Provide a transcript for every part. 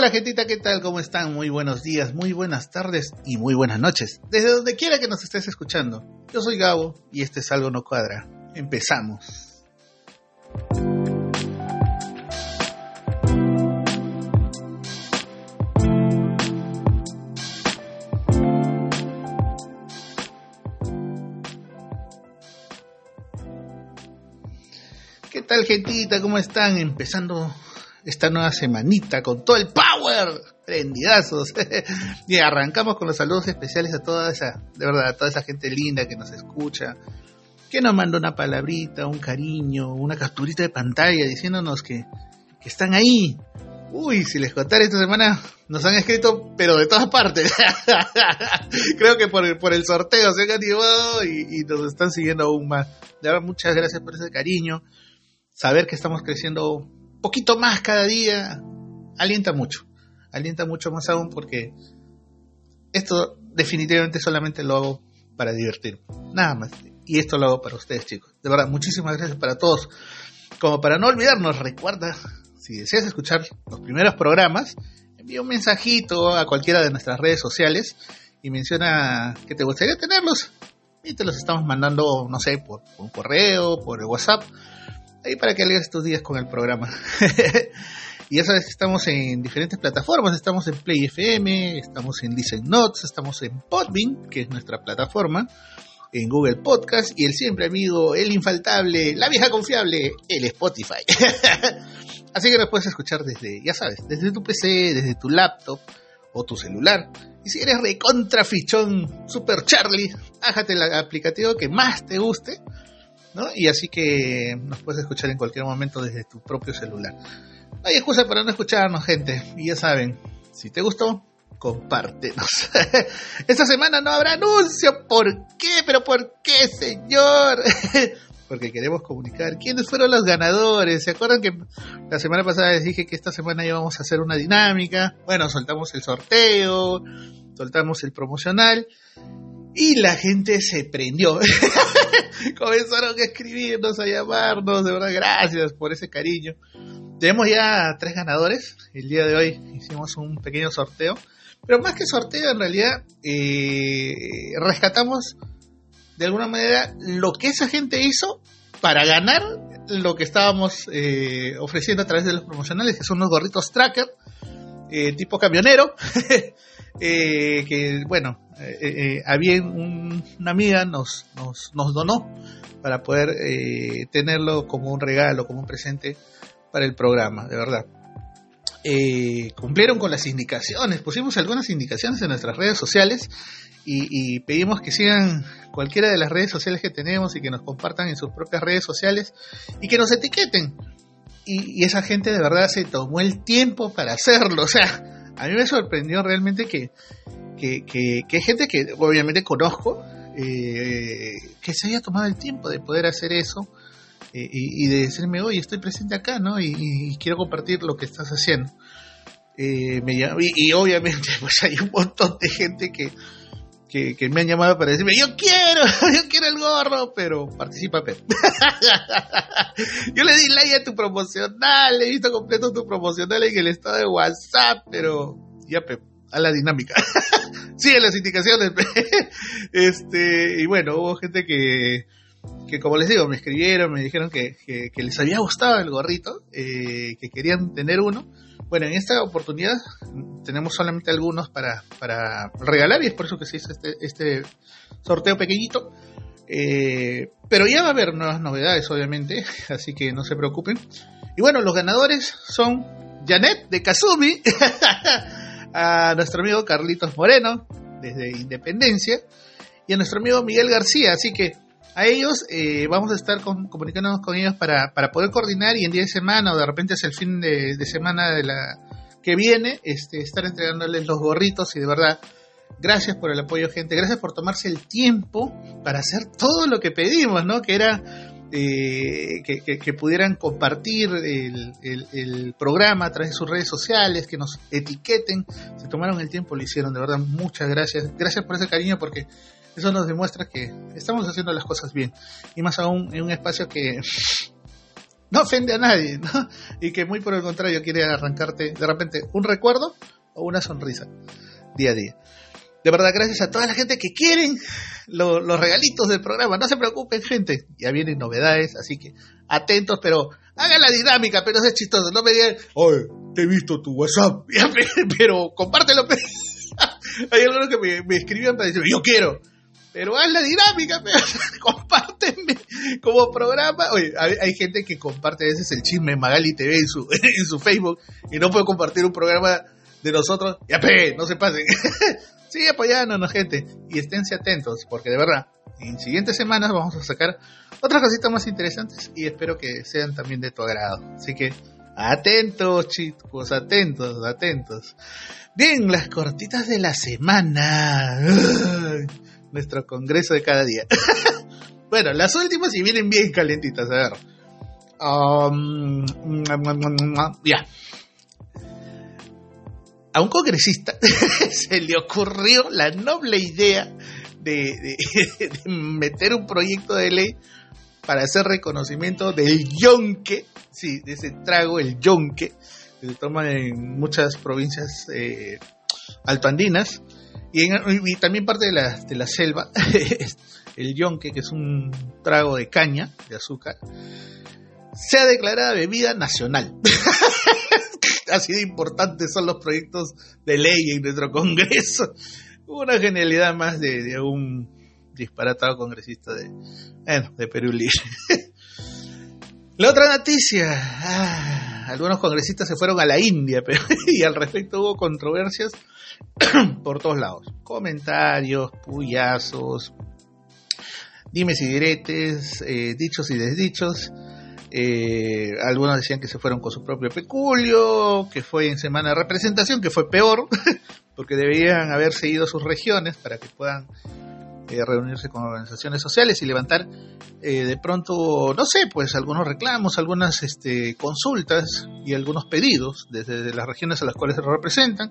Hola gentita, ¿qué tal? ¿Cómo están? Muy buenos días, muy buenas tardes y muy buenas noches. Desde donde quiera que nos estés escuchando. Yo soy Gabo y este es Algo No Cuadra. Empezamos. ¿Qué tal gentita? ¿Cómo están? Empezando esta nueva semanita con todo el power, prendidazos. y arrancamos con los saludos especiales a toda esa, de verdad, a toda esa gente linda que nos escucha, que nos manda una palabrita, un cariño, una capturita de pantalla diciéndonos que, que están ahí. Uy, si les contara esta semana, nos han escrito, pero de todas partes. Creo que por el, por el sorteo se han animado y, y nos están siguiendo aún más. De verdad, muchas gracias por ese cariño. Saber que estamos creciendo poquito más cada día, alienta mucho. Alienta mucho más aún porque esto definitivamente solamente lo hago para divertir. Nada más. Y esto lo hago para ustedes, chicos. De verdad, muchísimas gracias para todos. Como para no olvidarnos, recuerda, si deseas escuchar los primeros programas, envía un mensajito a cualquiera de nuestras redes sociales y menciona que te gustaría tenerlos. Y te los estamos mandando, no sé, por, por un correo, por el WhatsApp ahí para que leas estos días con el programa. y ya sabes que estamos en diferentes plataformas, estamos en Play FM, estamos en Listen Notes, estamos en Podbean, que es nuestra plataforma, en Google Podcast y el siempre amigo, el infaltable, la vieja confiable, el Spotify. Así que nos puedes escuchar desde, ya sabes, desde tu PC, desde tu laptop o tu celular. Y si eres recontrafichón, super Charlie, bájate el aplicativo que más te guste Y así que nos puedes escuchar en cualquier momento desde tu propio celular. No hay excusa para no escucharnos, gente. Y ya saben, si te gustó, compártenos. Esta semana no habrá anuncio. ¿Por qué? ¿Pero por qué, señor? Porque queremos comunicar quiénes fueron los ganadores. ¿Se acuerdan que la semana pasada les dije que esta semana íbamos a hacer una dinámica? Bueno, soltamos el sorteo, soltamos el promocional y la gente se prendió. Comenzaron a escribirnos, a llamarnos, de verdad, gracias por ese cariño. Tenemos ya tres ganadores. El día de hoy hicimos un pequeño sorteo. Pero más que sorteo, en realidad, eh, rescatamos de alguna manera lo que esa gente hizo para ganar lo que estábamos eh, ofreciendo a través de los promocionales, que son unos gorritos tracker, eh, tipo camionero. Eh, que bueno, eh, eh, había una amiga nos, nos, nos, donó para poder tenerlo como un regalo, como un presente para el programa, de verdad. cumplieron con las indicaciones, pusimos algunas indicaciones en nuestras redes sociales y, pedimos que sigan cualquiera de las redes sociales que tenemos y que nos compartan en sus propias redes sociales y que nos etiqueten. Y, y esa gente de verdad se tomó el tiempo para hacerlo, o sea, a mí me sorprendió realmente que, que, hay gente que obviamente conozco, eh, que se haya tomado el tiempo de poder hacer eso eh, y, de decirme, oye, estoy presente acá, ¿no? Y, quiero compartir lo que estás haciendo. Eh, y, obviamente, pues hay un montón de gente que, que, me han llamado para decirme, yo quiero, yo quiero el gorro, pero participa yo le di like a tu promocional, he visto completo tu promocional en el estado de WhatsApp, pero ya Pep, a la dinámica. Sigue las indicaciones. este, y bueno, hubo gente que, que como les digo, me escribieron, me dijeron que, que, les había gustado el gorrito, eh, que querían tener uno bueno, en esta oportunidad tenemos solamente algunos para, para regalar y es por eso que se hizo este, este sorteo pequeñito. Eh, pero ya va a haber nuevas novedades, obviamente, así que no se preocupen. Y bueno, los ganadores son Janet de Kazumi, a nuestro amigo Carlitos Moreno, desde Independencia, y a nuestro amigo Miguel García. Así que a ellos eh, vamos a estar comunicándonos con ellos para, poder coordinar y en día de semana o de repente es el fin de, semana de la que viene, este, estar entregándoles los gorritos y de verdad, gracias por el apoyo gente, gracias por tomarse el tiempo para hacer todo lo que pedimos, ¿no? Que era eh, que, pudieran compartir el, el, programa a través de sus redes sociales, que nos etiqueten, se tomaron el tiempo, lo hicieron, de verdad, muchas gracias, gracias por ese cariño porque eso nos demuestra que estamos haciendo las cosas bien. Y más aún en un espacio que, no ofende a nadie, ¿no? Y que muy por el contrario quiere arrancarte de repente un recuerdo o una sonrisa día a día. De verdad, gracias a toda la gente que quieren los regalitos del programa. No se preocupen, gente. Ya vienen novedades, así que atentos, pero hagan la dinámica, pero es chistoso. No me digan, oye, te he visto tu WhatsApp, pero compártelo. Hay algunos que me, me escribían para decir, yo quiero. Pero haz la dinámica, pero, compárteme como programa. Oye, hay, gente que comparte a veces el chisme Magali TV en su, en su Facebook y no puede compartir un programa de nosotros. Ya, pe, no se pasen. sí, apoyándonos, gente. Y esténse atentos, porque de verdad, en siguientes semanas vamos a sacar otras cositas más interesantes y espero que sean también de tu agrado. Así que, atentos, chicos, atentos, atentos. Bien, las cortitas de la semana nuestro congreso de cada día. bueno, las últimas y vienen bien calentitas, a ver. Um, ya. A un congresista se le ocurrió la noble idea de, meter un proyecto de ley para hacer reconocimiento del yonque, sí, de ese trago, el yonque, que se toma en muchas provincias eh, altoandinas, y, también parte de la, de la selva, el yonque, que es un trago de caña, de azúcar, se ha declarado bebida nacional. Así de importantes son los proyectos de ley en nuestro Congreso. Una genialidad más de, un disparatado congresista de, bueno, de Perú Libre. La otra noticia, ah, algunos congresistas se fueron a la India pero, y al respecto hubo controversias por todos lados. Comentarios, puyazos, dimes y diretes, eh, dichos y desdichos. Eh, algunos decían que se fueron con su propio peculio, que fue en semana de representación, que fue peor, porque debían haber seguido sus regiones para que puedan eh, reunirse con organizaciones sociales y levantar de pronto, no sé, pues algunos reclamos, algunas este, consultas y algunos pedidos desde las regiones a las cuales se representan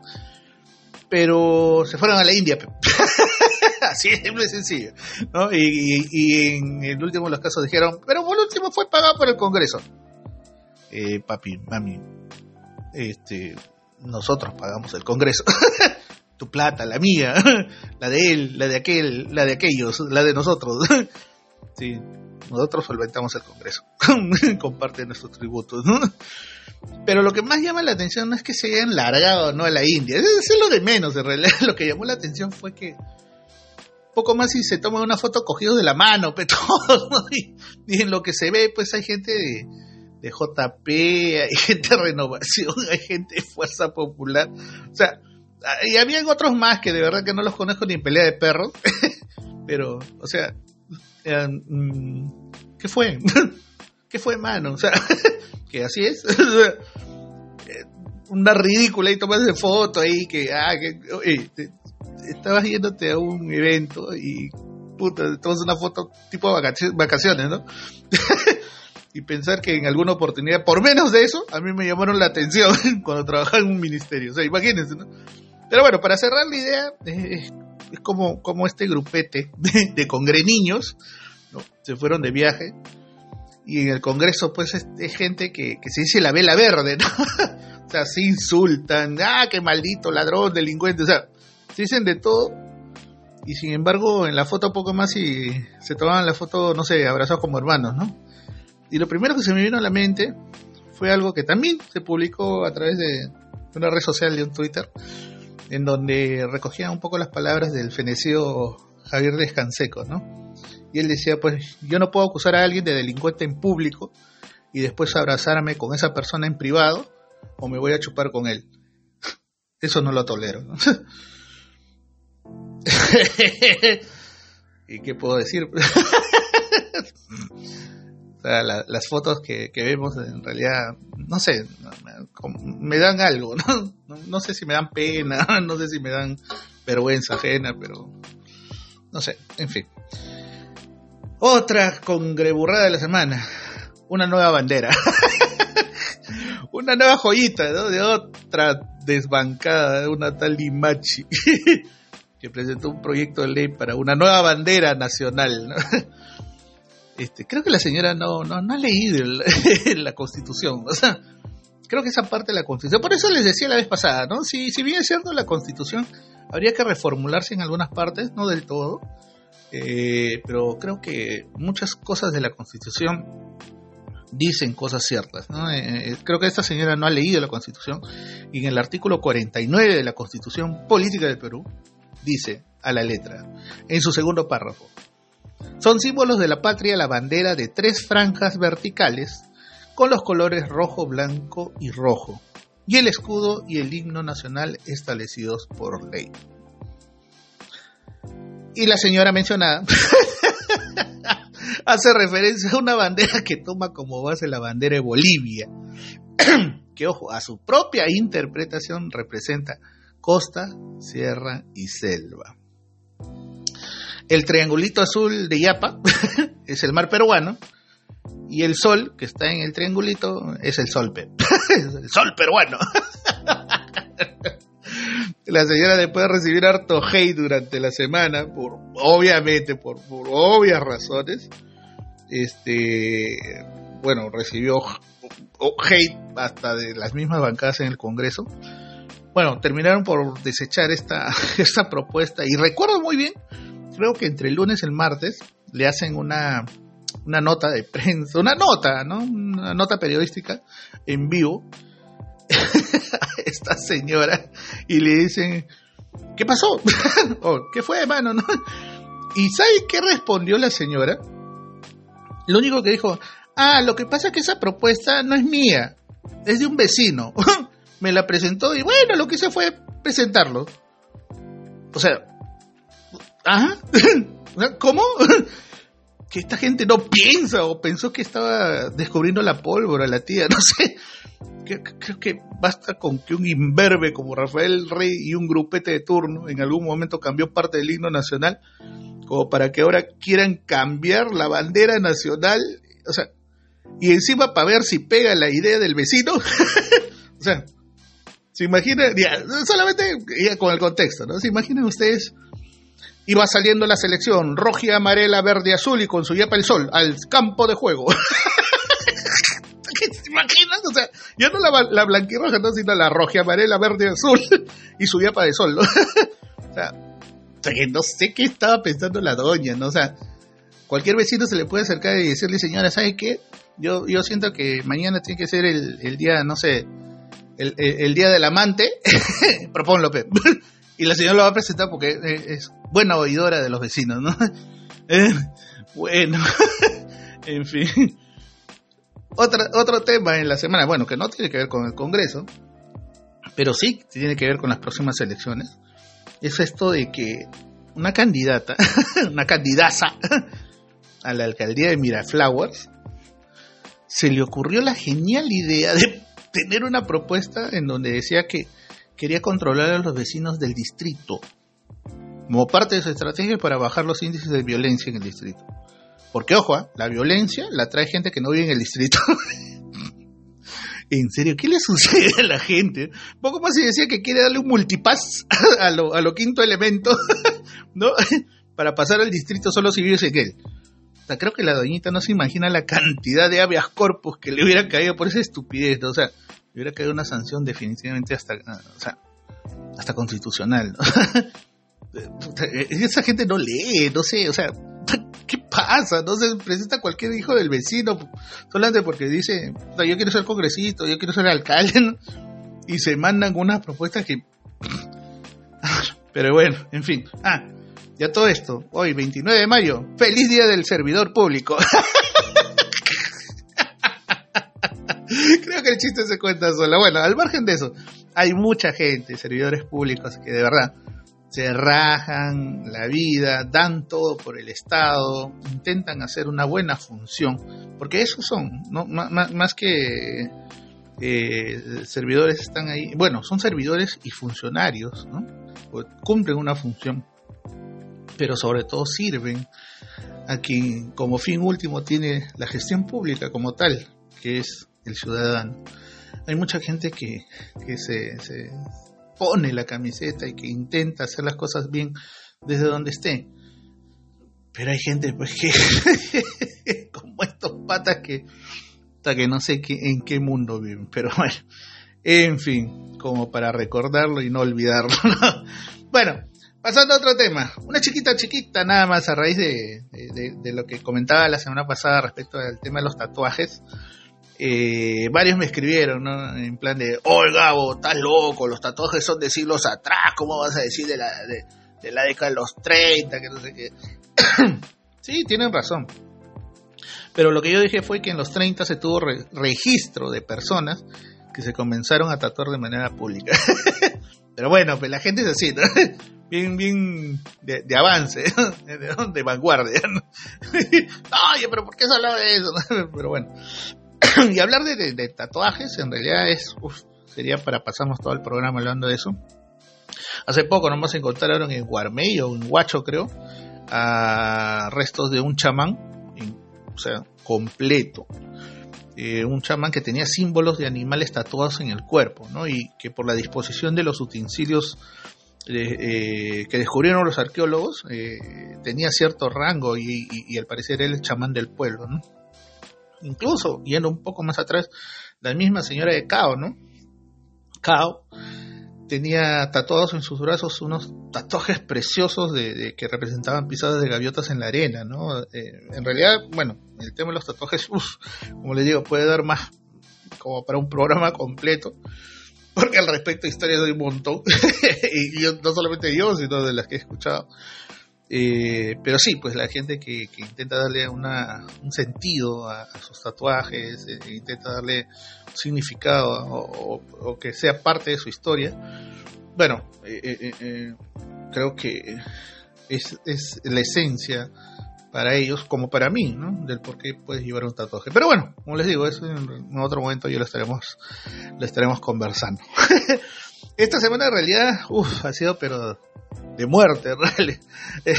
pero se fueron a la India. Así es simple y sencillo. ¿no? Y, en el último de los casos dijeron, pero por último fue pagado por el Congreso. Eh, papi, mami, este, nosotros pagamos el Congreso. tu plata, la mía, la de él, la de aquel, la de aquellos, la de nosotros. sí, nosotros solventamos el Congreso comparte nuestros tributos. ¿no? Pero lo que más llama la atención no es que se hayan largado no a la India, eso es lo de menos en realidad. Lo que llamó la atención fue que poco más si se toma una foto cogidos de la mano, pero y, en lo que se ve, pues hay gente de, de JP, hay gente de renovación, hay gente de fuerza popular. O sea, y habían otros más que de verdad que no los conozco ni en pelea de perros, pero, o sea, mm, ¿qué fue? ¿Qué fue, mano? O sea, que así es. Una ridícula y tomas de foto ahí que, ah, que estabas yéndote a un evento y puta, tomas una foto tipo vacaciones, ¿no? y pensar que en alguna oportunidad, por menos de eso, a mí me llamaron la atención cuando trabajaba en un ministerio. O sea, imagínense, ¿no? Pero bueno, para cerrar la idea, es como, como este grupete de, de congreniños, ¿no? Se fueron de viaje y en el Congreso pues es, gente que, se dice la vela verde, ¿no? o sea, se insultan, ah, qué maldito ladrón, delincuente, o sea, se dicen de todo y sin embargo en la foto poco más y se tomaban la foto, no sé, abrazados como hermanos, ¿no? Y lo primero que se me vino a la mente fue algo que también se publicó a través de una red social de un Twitter, en donde recogían un poco las palabras del fenecido Javier Descanseco, ¿no? Y él decía, pues yo no puedo acusar a alguien de delincuente en público y después abrazarme con esa persona en privado o me voy a chupar con él. Eso no lo tolero. ¿Y qué puedo decir? las fotos que, vemos en realidad, no sé, me, dan algo, ¿no? ¿no? sé si me dan pena, no sé si me dan vergüenza ajena, pero no sé, en fin. Otra congreburrada de la semana. Una nueva bandera. una nueva joyita. De otra desbancada, una tal Limachi. que presentó un proyecto de ley para una nueva bandera nacional. Este, creo que la señora no, no, no ha leído la Constitución. O sea, creo que esa parte de la Constitución. Por eso les decía la vez pasada, ¿no? Si, si bien es cierto la Constitución habría que reformularse en algunas partes, no del todo, eh, pero creo que muchas cosas de la Constitución dicen cosas ciertas. ¿no? Eh, eh, creo que esta señora no ha leído la Constitución y en el artículo 49 de la Constitución Política del Perú dice a la letra, en su segundo párrafo, son símbolos de la patria la bandera de tres franjas verticales con los colores rojo, blanco y rojo, y el escudo y el himno nacional establecidos por ley. Y la señora mencionada hace referencia a una bandera que toma como base la bandera de Bolivia, que ojo, a su propia interpretación representa costa, sierra y selva. El triangulito azul de Yapa es el mar peruano y el sol que está en el triangulito es el sol, el sol peruano. la señora después de recibir harto hate durante la semana, por obviamente, por, obvias razones, este, bueno, recibió hate hasta de las mismas bancadas en el Congreso. Bueno, terminaron por desechar esta, esta propuesta y recuerdo muy bien, creo que entre el lunes y el martes le hacen una, una nota de prensa, una nota, ¿no? Una nota periodística en vivo a esta señora y le dicen, ¿qué pasó? ¿Qué fue, hermano? ¿No? ¿Y sabe qué respondió la señora? Lo único que dijo, ah, lo que pasa es que esa propuesta no es mía, es de un vecino. Me la presentó y bueno, lo que hice fue presentarlo. O sea, ¿ajá? ¿Cómo? que esta gente no piensa o pensó que estaba descubriendo la pólvora, la tía, no sé creo que basta con que un imberbe como Rafael Rey y un grupete de turno en algún momento cambió parte del himno nacional, como para que ahora quieran cambiar la bandera nacional, o sea, y encima para ver si pega la idea del vecino, o sea, se imaginan, solamente con el contexto, ¿no? Se imaginan ustedes, iba saliendo la selección, roja, amarela, verde, azul y con su yapa el sol, al campo de juego. ¿Te imaginas? O sea, yo no la, la blanquirroja, no, sino la roja, amarela, verde, azul y su para de sol, ¿no? o sea, no sé qué estaba pensando la doña, ¿no? O sea, cualquier vecino se le puede acercar y decirle, señora, ¿sabe qué? Yo, yo siento que mañana tiene que ser el, el día, no sé, el, el, día del amante, propón López. y la señora lo va a presentar porque es buena oidora de los vecinos, ¿no? Eh, bueno, en fin otro tema en la semana, bueno, que no tiene que ver con el Congreso, pero sí tiene que ver con las próximas elecciones, es esto de que una candidata, una candidaza a la alcaldía de Miraflowers, se le ocurrió la genial idea de tener una propuesta en donde decía que quería controlar a los vecinos del distrito, como parte de su estrategia para bajar los índices de violencia en el distrito. Porque, ojo, ¿ah? la violencia la trae gente que no vive en el distrito. en serio, ¿qué le sucede a la gente? Poco más si decía que quiere darle un multipass a lo, a lo quinto elemento, ¿no? Para pasar al distrito solo si vives en él. O sea, creo que la doñita no se imagina la cantidad de habeas corpus que le hubiera caído por esa estupidez, ¿no? O sea, le hubiera caído una sanción definitivamente hasta, o sea, hasta constitucional, ¿no? Esa gente no lee, no sé, o sea, ¿qué pasa? No se presenta cualquier hijo del vecino solamente porque dice, yo quiero ser congresista, yo quiero ser alcalde, y se mandan unas propuestas que... Pero bueno, en fin. Ah, ya todo esto, hoy 29 de mayo, feliz día del servidor público. Creo que el chiste se cuenta sola. Bueno, al margen de eso, hay mucha gente, servidores públicos, que de verdad se rajan la vida, dan todo por el Estado, intentan hacer una buena función, porque esos son, ¿no? más, que eh, servidores están ahí, bueno, son servidores y funcionarios, ¿no? Cumplen una función, pero sobre todo sirven a quien como fin último tiene la gestión pública como tal, que es el ciudadano. Hay mucha gente que, que se pone la camiseta y que intenta hacer las cosas bien desde donde esté. Pero hay gente pues que como estos patas que hasta que no sé qué, en qué mundo viven, pero bueno, en fin, como para recordarlo y no olvidarlo. Bueno, pasando a otro tema, una chiquita chiquita nada más a raíz de, de, lo que comentaba la semana pasada respecto al tema de los tatuajes. Eh, varios me escribieron, ¿no? En plan de, oh Gabo, estás loco, los tatuajes son de siglos atrás, ¿cómo vas a decir de la, de, la década de los 30, que no sé qué? sí, tienen razón. Pero lo que yo dije fue que en los 30 se tuvo registro de personas que se comenzaron a tatuar de manera pública. Pero bueno, pues la gente es así, ¿no? Bien, bien de, avance, de, vanguardia. Oye, pero ¿por qué se hablaba de eso? Pero bueno. Y hablar de, tatuajes en realidad es, sería para pasarnos todo el programa hablando de eso. Hace poco nomás encontraron en Guarmey o en Huacho, creo, a restos de un chamán o sea, completo. Eh, un chamán que tenía símbolos de animales tatuados en el cuerpo, ¿no? Y que por la disposición de los utensilios eh, que descubrieron los arqueólogos, eh, tenía cierto rango y, al parecer era el chamán del pueblo, ¿no? Incluso, yendo un poco más atrás, la misma señora de Cao, ¿no? Cao tenía tatuados en sus brazos unos tatuajes preciosos de, que representaban pisadas de gaviotas en la arena, ¿no? Eh, en realidad, bueno, el tema de los tatuajes, como les digo, puede dar más como para un programa completo, porque al respecto historias hay un montón, y yo, no solamente yo, sino de las que he escuchado. Eh, pero sí, pues la gente que, intenta darle una, un sentido a, sus tatuajes, eh, intenta darle significado o, que sea parte de su historia, bueno, eh, creo que es, es, la esencia para ellos como para mí, ¿no? Del por qué puedes llevar un tatuaje. Pero bueno, como les digo, eso en, otro momento yo lo estaremos, lo estaremos conversando. Esta semana en realidad, uff, ha sido pero de muerte, realmente. Eh,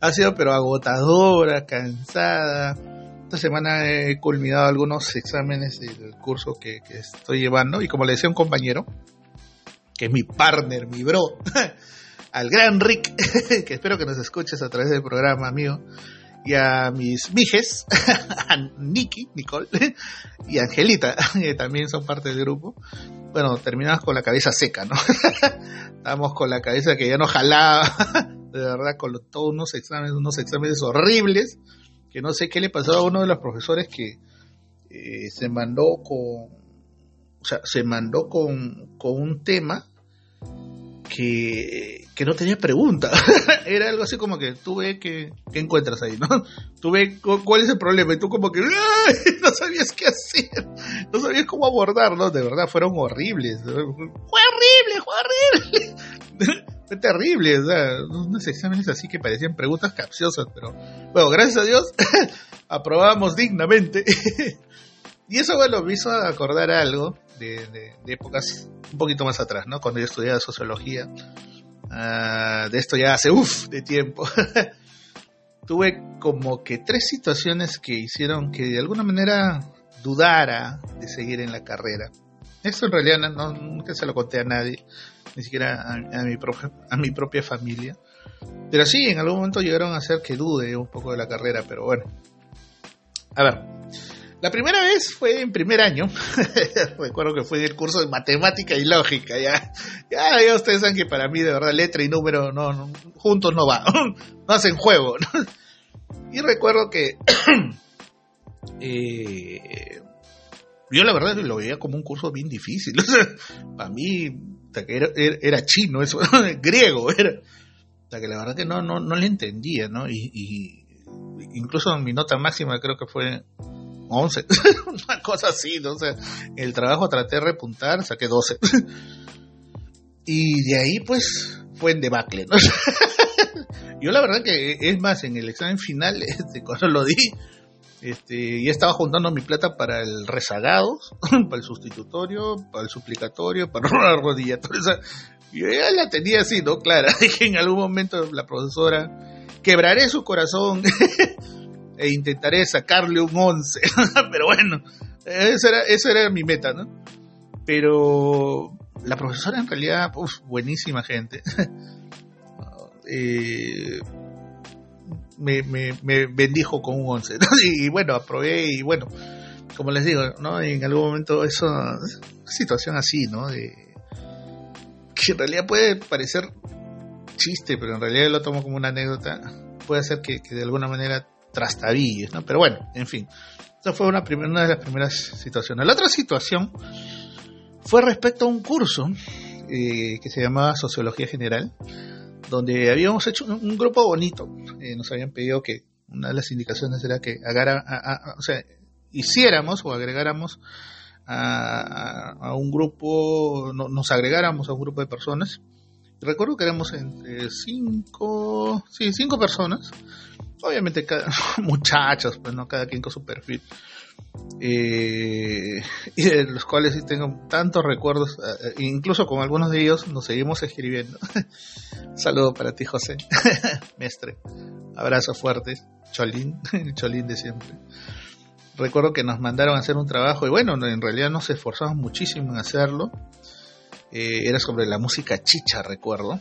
ha sido pero agotadora, cansada. Esta semana he culminado algunos exámenes del curso que, estoy llevando y como le decía un compañero, que es mi partner, mi bro, al gran Rick, que espero que nos escuches a través del programa, amigo, y a mis mijes, a Nikki, Nicole, y Angelita, que también son parte del grupo. Bueno, terminamos con la cabeza seca, ¿no? Estábamos con la cabeza que ya no jalaba, de verdad, con todos unos exámenes, unos exámenes horribles, que no sé qué le pasó a uno de los profesores que eh, se mandó con, o sea, se mandó con, con un tema que, que no tenía pregunta. Era algo así como que tú ves que, ¿qué encuentras ahí, ¿no? Tú ves cuál es el problema y tú como que no sabías qué hacer, no sabías cómo abordarlo. De verdad, fueron horribles. Fue horrible, fue horrible. fue terrible, o unos exámenes así que parecían preguntas capciosas, pero bueno, gracias a Dios aprobamos dignamente. y eso, bueno, me hizo acordar algo de, de épocas un poquito más atrás, ¿no? Cuando yo estudiaba sociología, ah, de esto ya hace uff de tiempo, tuve como que tres situaciones que hicieron que de alguna manera dudara de seguir en la carrera. Esto en realidad no, nunca se lo conté a nadie, ni siquiera a, mi, a mi propia familia. Pero sí, en algún momento llegaron a hacer que dude un poco de la carrera, pero bueno. A ver, la primera vez fue en primer año. Recuerdo que fue en el curso de matemática y lógica. Ya, ya, ustedes saben que para mí, de verdad, letra y número no, juntos no va. no hacen juego. Y recuerdo que eh, yo la verdad lo veía como un curso bien difícil. para mí era, era, chino, eso, griego. Era, o sea, que la verdad que no, no, no le entendía, ¿no? Y, y incluso mi nota máxima creo que fue 11, una cosa así, ¿no? O sea, el trabajo traté de repuntar, saqué 12. y de ahí, pues, fue en debacle, ¿no? Yo la verdad que, es más, en el examen final, este, cuando lo di, este, ya estaba juntando mi plata para el rezagado, para el sustitutorio, para el suplicatorio, para la rodillatoria. O sea, yo ya la tenía así, ¿no? Clara. Dije en algún momento la profesora, quebraré su corazón e intentaré sacarle un 11. Pero bueno, esa era, esa era mi meta, ¿no? Pero la profesora en realidad, buenísima gente. Eh, me, me, bendijo con un 11. Y, bueno, aprobé y bueno, como les digo, ¿no? En algún momento eso, una situación así, ¿no? Que en realidad puede parecer chiste, pero en realidad lo tomo como una anécdota, puede ser que, de alguna manera trastabilles. Pero bueno, en fin, esa fue una, una de las primeras situaciones. La otra situación fue respecto a un curso eh, que se llamaba Sociología General, donde habíamos hecho un, grupo bonito. Eh, nos habían pedido que una de las indicaciones era que o sea, hiciéramos o agregáramos a, un grupo, nos agregáramos a un grupo de personas. Recuerdo que éramos entre cinco, sí, cinco personas. Obviamente muchachos, pues no cada quien con su perfil. Eh, y de los cuales tengo tantos recuerdos, eh, incluso con algunos de ellos nos seguimos escribiendo. Saludo para ti, José, mestre. Abrazo fuerte, Cholín, el Cholín de siempre. Recuerdo que nos mandaron a hacer un trabajo y bueno, en realidad nos esforzamos muchísimo en hacerlo. Eh, era sobre la música chicha, recuerdo.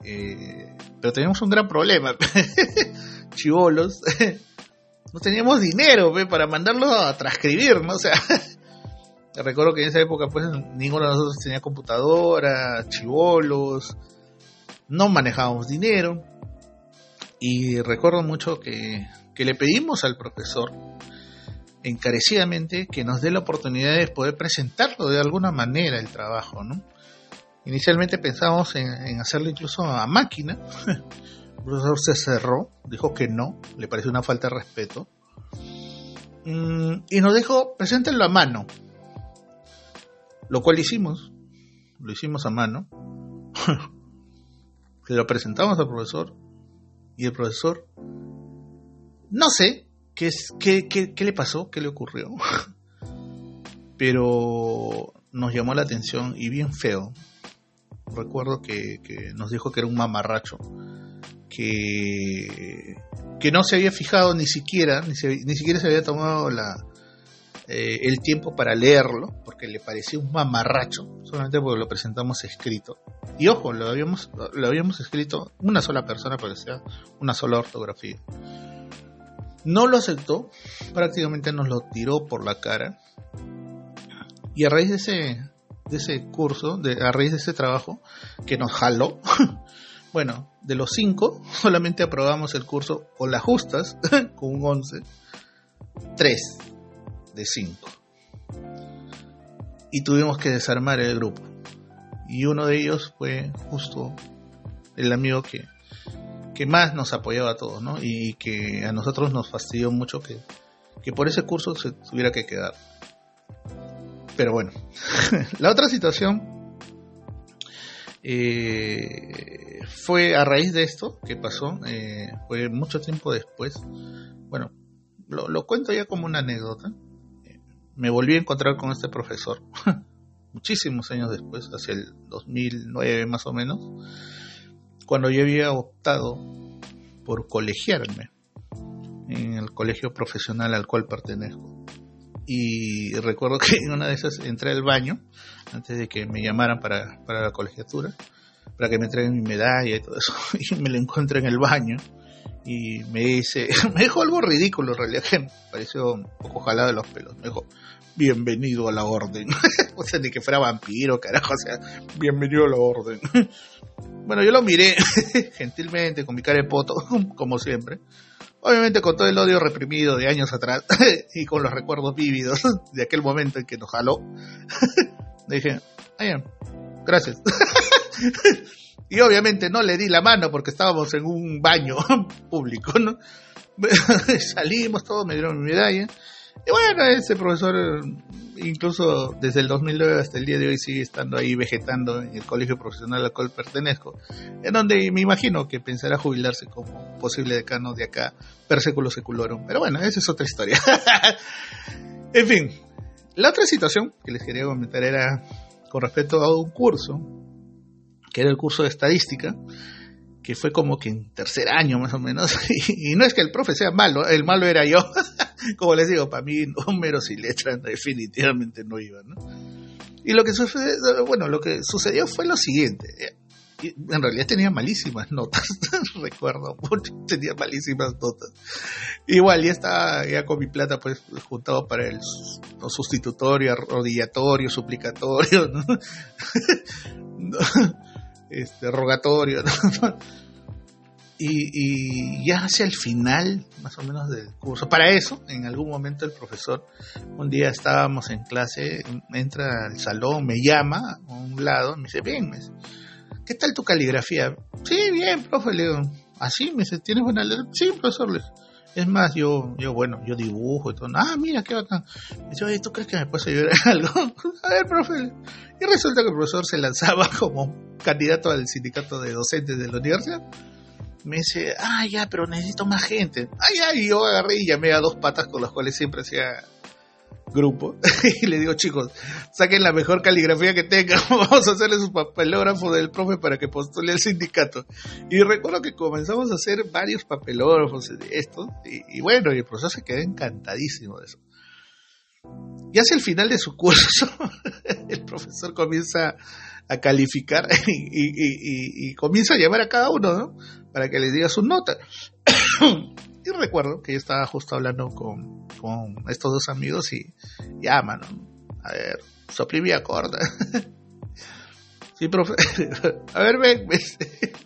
Pero teníamos un gran problema. Chivolos no teníamos dinero para mandarlo a transcribir, ¿no? O sea, recuerdo que en esa época pues ninguno de nosotros tenía computadora, chivolos, no manejábamos dinero. Y recuerdo mucho que, que le pedimos al profesor encarecidamente que nos dé la oportunidad de poder presentarlo de alguna manera el trabajo, ¿no? Inicialmente pensábamos en, en hacerlo incluso a máquina, el profesor se cerró, dijo que no, le pareció una falta de respeto. Mm, y nos dijo, preséntenlo a mano. Lo cual hicimos, lo hicimos a mano. Se lo presentamos al profesor y el profesor, no sé qué, es, qué, qué le pasó, qué le ocurrió, pero nos llamó la atención y bien feo. Recuerdo que, nos dijo que era un mamarracho que, que no se había fijado ni siquiera, ni, siquiera se había tomado eh, el tiempo para leerlo, porque le parecía un mamarracho, solamente porque lo presentamos escrito. Y ojo, lo habíamos, escrito una sola persona, sea una sola ortografía. No lo aceptó, prácticamente nos lo tiró por la cara. Y a raíz de ese, de ese curso, de, a raíz de ese trabajo, que nos jaló, Bueno, de los cinco, solamente aprobamos el curso o las justas, con un 11, tres de cinco. Y tuvimos que desarmar el grupo. Y uno de ellos fue justo el amigo que, que más nos apoyaba a todos, ¿no? Y que a nosotros nos fastidió mucho que, que por ese curso se tuviera que quedar. Pero bueno, la otra situación eh, fue a raíz de esto que pasó, eh, fue mucho tiempo después. Bueno, lo, cuento ya como una anécdota. me volví a encontrar con este profesor muchísimos años después, hacia el 2009 más o menos, cuando yo había optado por colegiarme en el colegio profesional al cual pertenezco. Y recuerdo que en una de esas entré al baño antes de que me llamaran para, para la colegiatura, para que me entreguen mi medalla y todo eso. Y me lo encuentro en el baño y me dice, me dijo algo ridículo en realidad, me pareció un poco jalado de los pelos. Me dijo, bienvenido a la orden. o sea, ni que fuera vampiro, carajo, o sea, bienvenido a la orden. bueno, yo lo miré gentilmente, con mi cara de poto, como siempre. Obviamente con todo el odio reprimido de años atrás y con los recuerdos vívidos de aquel momento en que nos jaló. Dije, ah, gracias. y obviamente no le di la mano porque estábamos en un baño público, ¿no? Salimos todos, me dieron mi medalla. Y bueno, ese profesor, incluso desde el 2009 hasta el día de hoy, sigue estando ahí vegetando en el colegio profesional al cual pertenezco, en donde me imagino que pensará jubilarse como posible decano de acá, per seculo seculorum. Pero bueno, esa es otra historia. en fin, la otra situación que les quería comentar era con respecto a un curso, que era el curso de estadística, que fue como que en tercer año más o menos, y, no es que el profe sea malo, el malo era yo, como les digo, para mí números y letras definitivamente no iban, ¿no? Y lo que sucedió, bueno, lo que sucedió fue lo siguiente, en realidad tenía malísimas notas, recuerdo tenía malísimas notas. Igual ya estaba ya con mi plata pues juntado para el sustitutorio, arrodillatorio, suplicatorio, este rogatorio, y, ya hacia el final, más o menos, del curso. Para eso, en algún momento el profesor, un día estábamos en clase, entra al salón, me llama a un lado, me dice, bien, me ¿qué tal tu caligrafía? Sí, bien, profe, le digo, ¿así? me dice, ¿tienes buena letra? Sí, profesor, es más, yo, yo, bueno, yo dibujo y todo. Ah, mira, qué bacán. Me dice, oye, ¿tú crees que me puedes ayudar en algo? a ver, profe. Y resulta que el profesor se lanzaba como candidato al sindicato de docentes de la universidad me dice, ah, ya, pero necesito más gente. Ah, ya, y yo agarré y llamé a dos patas con las cuales siempre hacía grupo. y le digo, chicos, saquen la mejor caligrafía que tengan. Vamos a hacerle su papelógrafo del profe para que postule al sindicato. Y recuerdo que comenzamos a hacer varios papelógrafos de estos. Y, bueno, y el profesor se quedó encantadísimo de eso. Y hacia el final de su curso, el profesor comienza a calificar y, comienza a llamar a cada uno, ¿no? Para que les diga su nota. y recuerdo que yo estaba justo hablando con, estos dos amigos y llaman, ¿no? A ver, soprimí acorda. sí, profe. a ver, ven,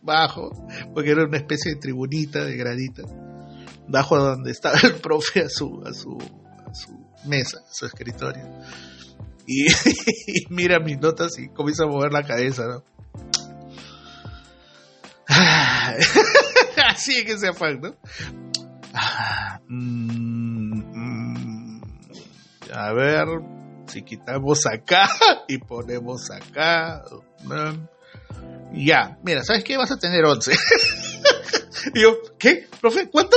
bajo, porque era una especie de tribunita, de gradita, bajo donde estaba el profe a su, a su, a su mesa, a su escritorio. Y, mira mis notas y comienza a mover la cabeza, ¿no? Así que se afán, ¿no? Mm, mm, a ver, si quitamos acá y ponemos acá. Ya, mira, ¿sabes qué? Vas a tener 11. y yo, ¿qué? ¿Profe? ¿Cuánto?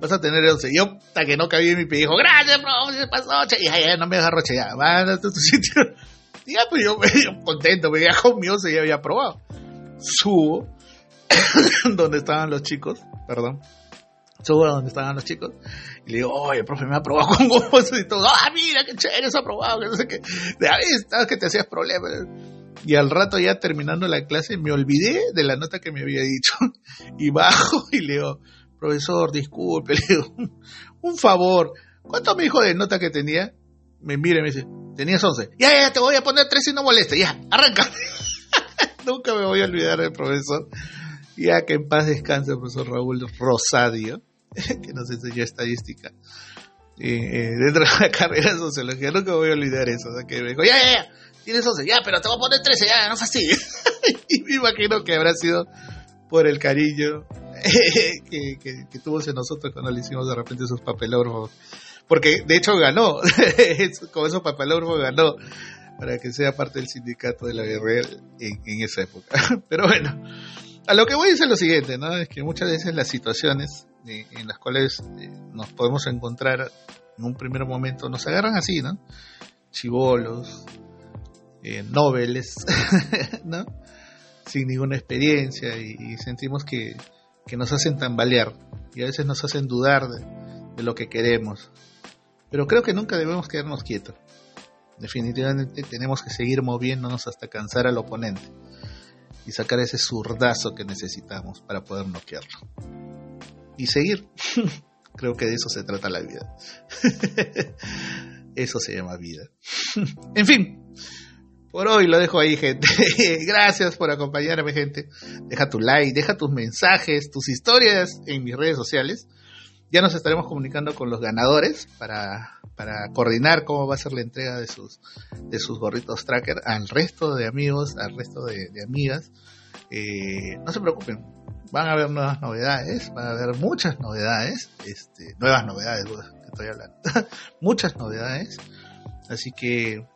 Vas a tener 11. Yo, hasta que no cabía en mi pie, dijo, gracias, bro, se pasó, che. Ya, ya, no me agarro, che, ya, van a tu sitio. Y ya, pues yo, yo contento, me ya con mi 11 ya había probado. Subo, donde estaban los chicos, perdón. Subo a donde estaban los chicos y le digo, oye, profe, me ha aprobado con vos y todo. Ah, mira, qué chévere, has aprobado, que no sé qué. De ahí estabas que te hacías problemas. Y al rato ya terminando la clase me olvidé de la nota que me había dicho. Y bajo y le digo, profesor, disculpe, le digo, un favor, ¿cuánto me dijo de nota que tenía? Me mira y me dice, tenías 11. Ya, ya, te voy a poner 3 y no moleste, ya, arranca. Nunca me voy a olvidar del profesor. Ya que en paz descanse el profesor Raúl Rosadio, que nos enseñó estadística. Eh, dentro de la carrera de sociología, nunca me voy a olvidar eso. O sea, que me dijo, ya, ya, ya, tienes 11, ya, pero te voy a poner 13, ya, no fastidies. y me imagino que habrá sido por el cariño que, que, tuvo en nosotros cuando le hicimos de repente esos papelógrafos. Porque de hecho ganó, con esos papelógrafos ganó para que sea parte del sindicato de la guerrera en, esa época. Pero bueno, a lo que voy a decir lo siguiente, ¿no? Es que muchas veces las situaciones eh, en las cuales eh, nos podemos encontrar en un primer momento nos agarran así, ¿no? Chivolos, eh, noveles, ¿no? Sin ninguna experiencia y sentimos que que nos hacen tambalear y a veces nos hacen dudar de, lo que queremos. Pero creo que nunca debemos quedarnos quietos. Definitivamente tenemos que seguir moviéndonos hasta cansar al oponente y sacar ese zurdazo que necesitamos para poder noquearlo. Y seguir. creo que de eso se trata la vida. eso se llama vida. en fin, por hoy lo dejo ahí, gente. Gracias por acompañarme, gente. Deja tu like, deja tus mensajes, tus historias en mis redes sociales. Ya nos estaremos comunicando con los ganadores para, coordinar cómo va a ser la entrega de sus, de sus gorritos tracker al resto de amigos, al resto de, amigas. Eh, no se preocupen, van a haber nuevas novedades, van a haber muchas novedades, este, nuevas novedades, que estoy hablando, muchas novedades. Así que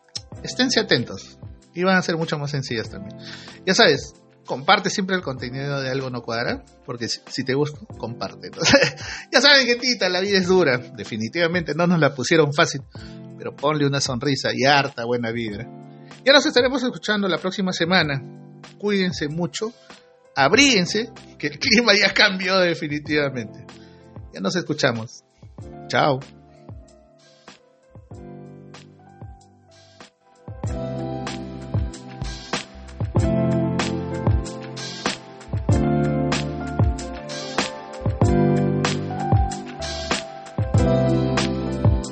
esténse atentos y van a ser mucho más sencillas también. Ya sabes, comparte siempre el contenido de algo no cuadra, porque si, te gusta, comparte. ya saben, tita la vida es dura, definitivamente no nos la pusieron fácil, pero ponle una sonrisa y harta buena vibra. Ya nos estaremos escuchando la próxima semana. Cuídense mucho, abríense, que el clima ya cambió definitivamente. Ya nos escuchamos. Chao.